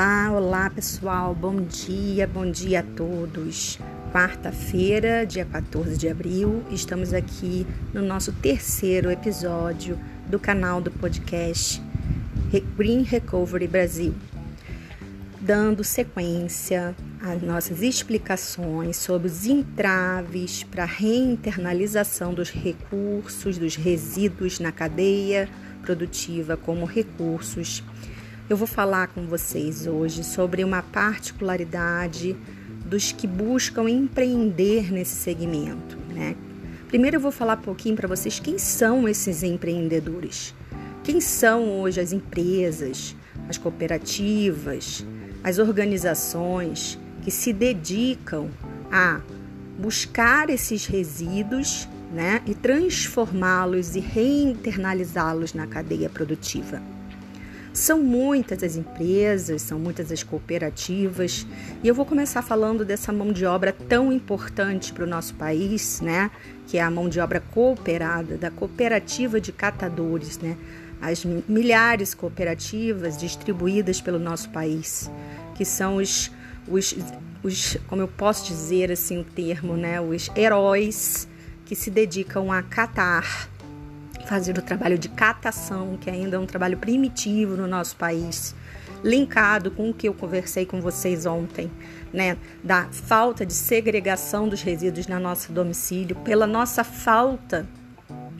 Olá, olá pessoal, bom dia, bom dia a todos. Quarta-feira, dia 14 de abril, estamos aqui no nosso terceiro episódio do canal do podcast Green Recovery Brasil, dando sequência às nossas explicações sobre os entraves para a reinternalização dos recursos, dos resíduos na cadeia produtiva como recursos eu vou falar com vocês hoje sobre uma particularidade dos que buscam empreender nesse segmento, né? Primeiro eu vou falar um pouquinho para vocês quem são esses empreendedores. Quem são hoje as empresas, as cooperativas, as organizações que se dedicam a buscar esses resíduos né, e transformá-los e reinternalizá-los na cadeia produtiva. São muitas as empresas, são muitas as cooperativas, e eu vou começar falando dessa mão de obra tão importante para o nosso país, né? Que é a mão de obra cooperada, da cooperativa de catadores, né? As milhares de cooperativas distribuídas pelo nosso país, que são os, os, os como eu posso dizer assim o termo, né? Os heróis que se dedicam a catar fazer o trabalho de catação, que ainda é um trabalho primitivo no nosso país, linkado com o que eu conversei com vocês ontem, né, da falta de segregação dos resíduos na nosso domicílio, pela nossa falta,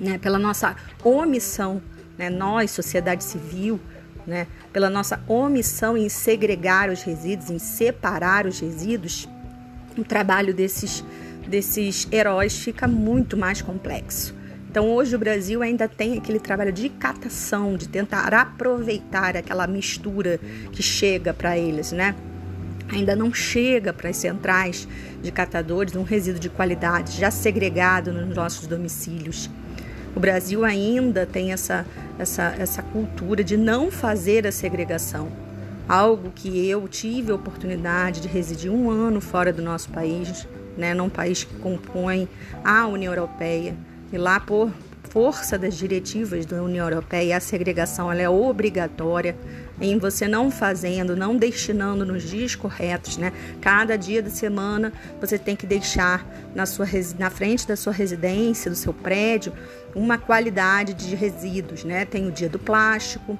né, pela nossa omissão, né, nós, sociedade civil, né, pela nossa omissão em segregar os resíduos, em separar os resíduos, o trabalho desses desses heróis fica muito mais complexo. Então, hoje o Brasil ainda tem aquele trabalho de catação, de tentar aproveitar aquela mistura que chega para eles, né? Ainda não chega para as centrais de catadores um resíduo de qualidade já segregado nos nossos domicílios. O Brasil ainda tem essa, essa, essa cultura de não fazer a segregação. Algo que eu tive a oportunidade de residir um ano fora do nosso país, né, num país que compõe a União Europeia e lá, por força das diretivas da União Europeia, a segregação ela é obrigatória em você não fazendo, não destinando nos dias corretos, né? Cada dia da semana você tem que deixar na, sua, na frente da sua residência, do seu prédio, uma qualidade de resíduos, né? Tem o dia do plástico,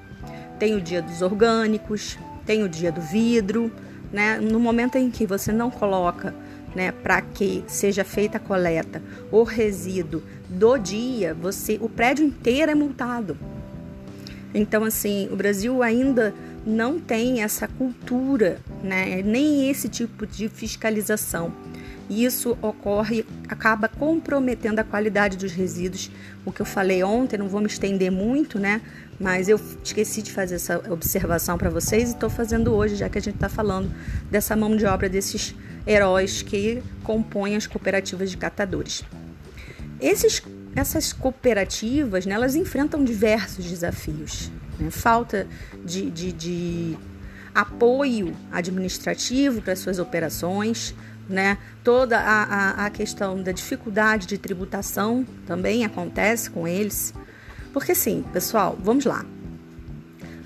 tem o dia dos orgânicos, tem o dia do vidro, né? No momento em que você não coloca né, para que seja feita a coleta o resíduo do dia, você, o prédio inteiro é multado. Então, assim, o Brasil ainda não tem essa cultura, né, nem esse tipo de fiscalização. Isso ocorre, acaba comprometendo a qualidade dos resíduos. O que eu falei ontem, não vou me estender muito, né? Mas eu esqueci de fazer essa observação para vocês e estou fazendo hoje, já que a gente está falando dessa mão de obra desses heróis que compõem as cooperativas de catadores. Esses, essas cooperativas, né, elas enfrentam diversos desafios. Né? Falta de, de, de apoio administrativo para suas operações, né? Toda a, a, a, questão da dificuldade de tributação também acontece com eles. Porque sim, pessoal, vamos lá.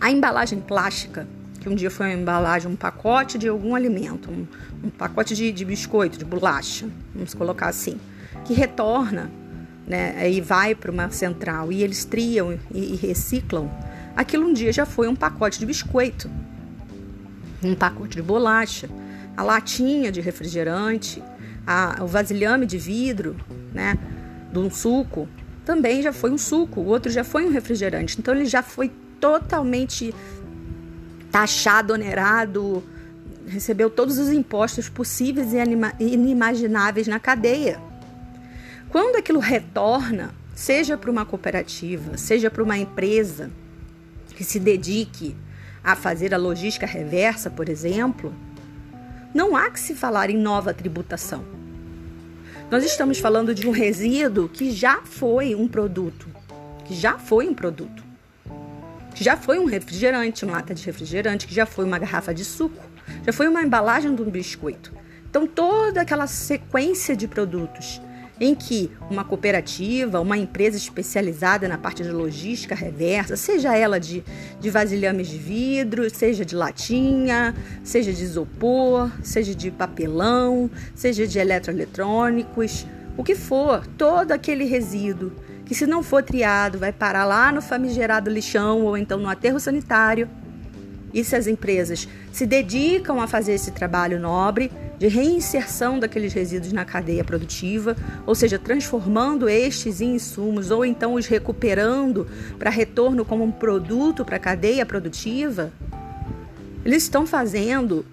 A embalagem plástica que um dia foi uma embalagem, um pacote de algum alimento, um, um pacote de, de, biscoito, de bolacha, vamos colocar assim, que retorna né, e vai para uma central e eles triam e, e reciclam, aquilo um dia já foi um pacote de biscoito, um pacote de bolacha, a latinha de refrigerante, a, o vasilhame de vidro, né, de um suco, também já foi um suco, o outro já foi um refrigerante. Então ele já foi totalmente taxado, onerado, recebeu todos os impostos possíveis e inimagináveis na cadeia. Quando aquilo retorna, seja para uma cooperativa, seja para uma empresa que se dedique a fazer a logística reversa, por exemplo, não há que se falar em nova tributação. Nós estamos falando de um resíduo que já foi um produto, que já foi um produto que já foi um refrigerante, uma lata de refrigerante, que já foi uma garrafa de suco, já foi uma embalagem de um biscoito. Então, toda aquela sequência de produtos em que uma cooperativa, uma empresa especializada na parte de logística reversa, seja ela de, de vasilhames de vidro, seja de latinha, seja de isopor, seja de papelão, seja de eletroeletrônicos, o que for, todo aquele resíduo que se não for triado vai parar lá no famigerado lixão ou então no aterro sanitário. E se as empresas se dedicam a fazer esse trabalho nobre de reinserção daqueles resíduos na cadeia produtiva, ou seja, transformando estes em insumos ou então os recuperando para retorno como um produto para a cadeia produtiva, eles estão fazendo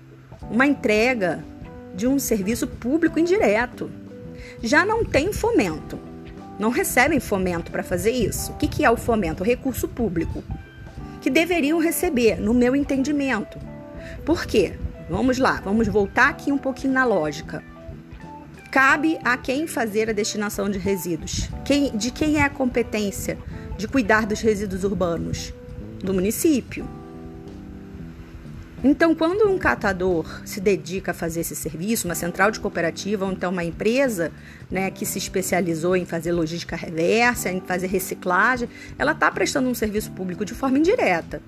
uma entrega de um serviço público indireto já não tem fomento. Não recebem fomento para fazer isso. O que, é o fomento? O recurso público. Que deveriam receber, no meu entendimento. Por quê? Vamos lá, vamos voltar aqui um pouquinho na lógica. Cabe a quem fazer a destinação de resíduos? Quem, de quem é a competência de cuidar dos resíduos urbanos? Do município. Então, quando um catador se dedica a fazer esse serviço, uma central de cooperativa ou então uma empresa né, que se especializou em fazer logística reversa, em fazer reciclagem, ela está prestando um serviço público de forma indireta.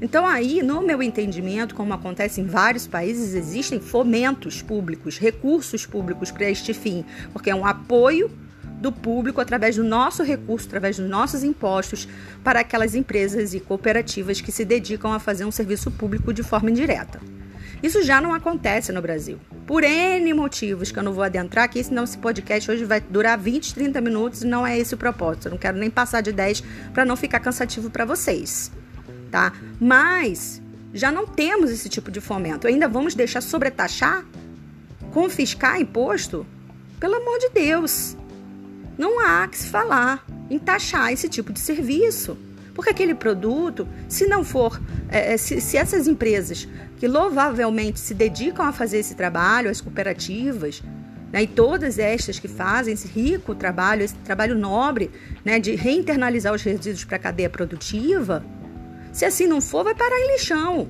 Então, aí, no meu entendimento, como acontece em vários países, existem fomentos públicos, recursos públicos para este fim, porque é um apoio do público através do nosso recurso, através dos nossos impostos, para aquelas empresas e cooperativas que se dedicam a fazer um serviço público de forma indireta. Isso já não acontece no Brasil. Por N motivos que eu não vou adentrar aqui, senão esse podcast hoje vai durar 20, 30 minutos e não é esse o propósito. Eu não quero nem passar de 10 para não ficar cansativo para vocês, tá? Mas já não temos esse tipo de fomento. Ainda vamos deixar sobretaxar? Confiscar imposto? Pelo amor de Deus não há que se falar em taxar esse tipo de serviço. Porque aquele produto, se não for, é, é, se, se, essas empresas que louvavelmente se dedicam a fazer esse trabalho, as cooperativas, né, e todas estas que fazem esse rico trabalho, esse trabalho nobre né, de reinternalizar os resíduos para a cadeia produtiva, se assim não for, vai parar em lixão,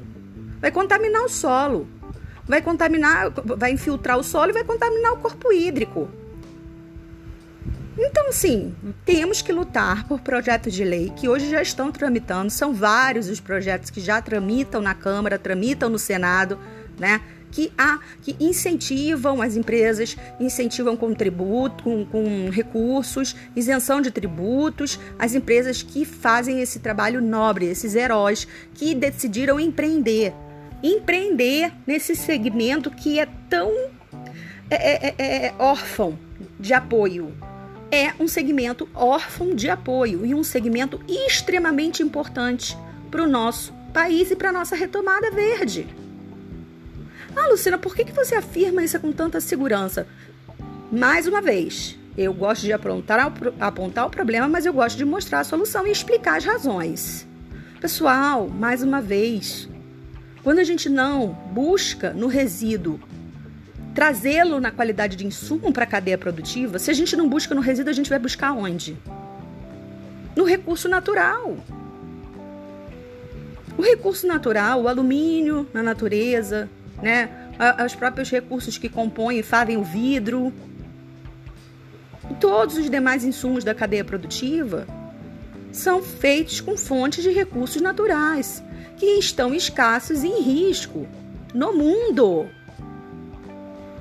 vai contaminar o solo, vai contaminar, vai infiltrar o solo e vai contaminar o corpo hídrico. Então, sim, temos que lutar por projetos de lei que hoje já estão tramitando. São vários os projetos que já tramitam na Câmara, tramitam no Senado, né? Que, há, que incentivam as empresas, incentivam com tributo, com, com recursos, isenção de tributos, as empresas que fazem esse trabalho nobre, esses heróis que decidiram empreender. Empreender nesse segmento que é tão é, é, é, é órfão de apoio, é um segmento órfão de apoio e um segmento extremamente importante para o nosso país e para a nossa retomada verde. Ah, Luciana, por que, que você afirma isso com tanta segurança? Mais uma vez, eu gosto de apontar o problema, mas eu gosto de mostrar a solução e explicar as razões. Pessoal, mais uma vez, quando a gente não busca no resíduo trazê-lo na qualidade de insumo para a cadeia produtiva, se a gente não busca no resíduo, a gente vai buscar onde? No recurso natural. O recurso natural, o alumínio na natureza, né? os próprios recursos que compõem e fazem o vidro, e todos os demais insumos da cadeia produtiva são feitos com fontes de recursos naturais que estão escassos e em risco no mundo.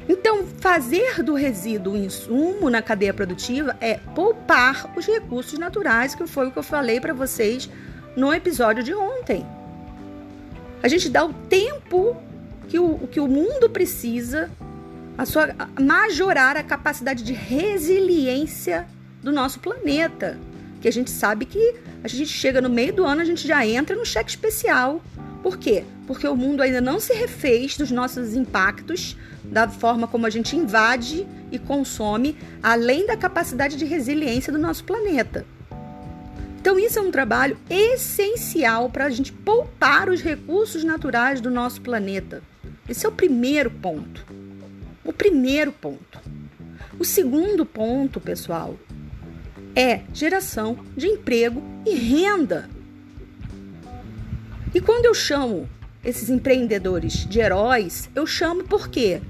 Então, fazer do resíduo um insumo na cadeia produtiva é poupar os recursos naturais, que foi o que eu falei para vocês no episódio de ontem. A gente dá o tempo que o, que o mundo precisa a sua, a majorar a capacidade de resiliência do nosso planeta. Que a gente sabe que a gente chega no meio do ano, a gente já entra no cheque especial. Por quê? Porque o mundo ainda não se refez dos nossos impactos, da forma como a gente invade e consome, além da capacidade de resiliência do nosso planeta. Então, isso é um trabalho essencial para a gente poupar os recursos naturais do nosso planeta. Esse é o primeiro ponto. O primeiro ponto. O segundo ponto, pessoal, é geração de emprego e renda. E quando eu chamo esses empreendedores de heróis, eu chamo por quê?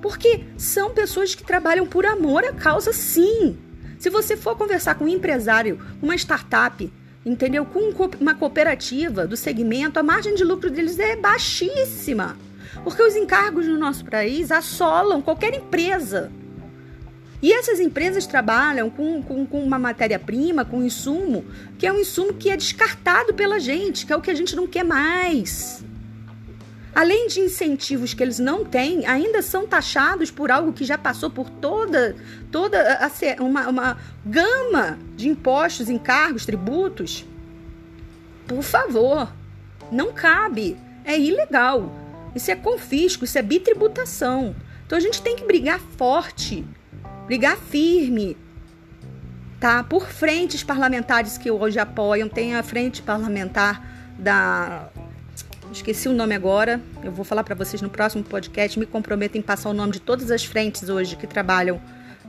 Porque são pessoas que trabalham por amor à causa, sim. Se você for conversar com um empresário, uma startup, entendeu? Com uma cooperativa do segmento, a margem de lucro deles é baixíssima. Porque os encargos no nosso país assolam qualquer empresa. E essas empresas trabalham com, com, com uma matéria-prima, com um insumo, que é um insumo que é descartado pela gente, que é o que a gente não quer mais. Além de incentivos que eles não têm, ainda são taxados por algo que já passou por toda, toda a, uma, uma gama de impostos, encargos, tributos. Por favor, não cabe. É ilegal. Isso é confisco, isso é bitributação. Então a gente tem que brigar forte brigar firme, tá? Por frentes parlamentares que hoje apoiam, tem a frente parlamentar da esqueci o nome agora, eu vou falar para vocês no próximo podcast, me comprometo em passar o nome de todas as frentes hoje que trabalham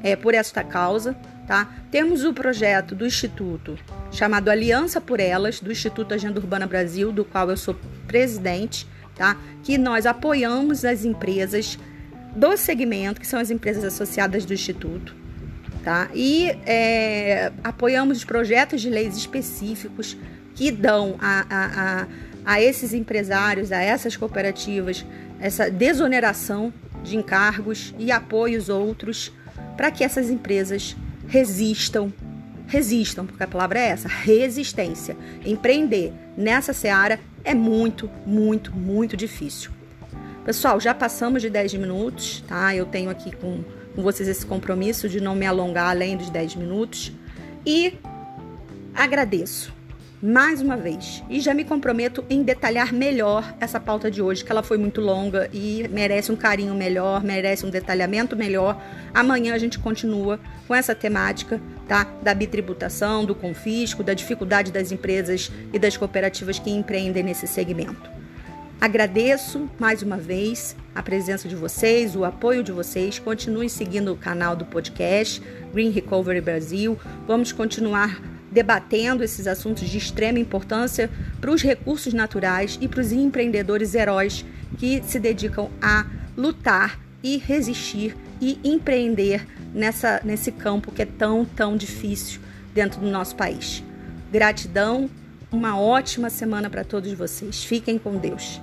é, por esta causa, tá? Temos o projeto do Instituto chamado Aliança por Elas, do Instituto Agenda Urbana Brasil, do qual eu sou presidente, tá? Que nós apoiamos as empresas do segmento, que são as empresas associadas do Instituto, tá? E é, apoiamos projetos de leis específicos que dão a, a, a, a esses empresários, a essas cooperativas, essa desoneração de encargos e apoios outros para que essas empresas resistam, resistam, porque a palavra é essa, resistência. Empreender nessa seara é muito, muito, muito difícil. Pessoal, já passamos de 10 minutos, tá? Eu tenho aqui com, com vocês esse compromisso de não me alongar além dos 10 minutos. E agradeço mais uma vez. E já me comprometo em detalhar melhor essa pauta de hoje, que ela foi muito longa e merece um carinho melhor, merece um detalhamento melhor. Amanhã a gente continua com essa temática, tá? Da bitributação, do confisco, da dificuldade das empresas e das cooperativas que empreendem nesse segmento. Agradeço mais uma vez a presença de vocês, o apoio de vocês. Continuem seguindo o canal do podcast Green Recovery Brasil. Vamos continuar debatendo esses assuntos de extrema importância para os recursos naturais e para os empreendedores heróis que se dedicam a lutar e resistir e empreender nessa, nesse campo que é tão, tão difícil dentro do nosso país. Gratidão, uma ótima semana para todos vocês. Fiquem com Deus.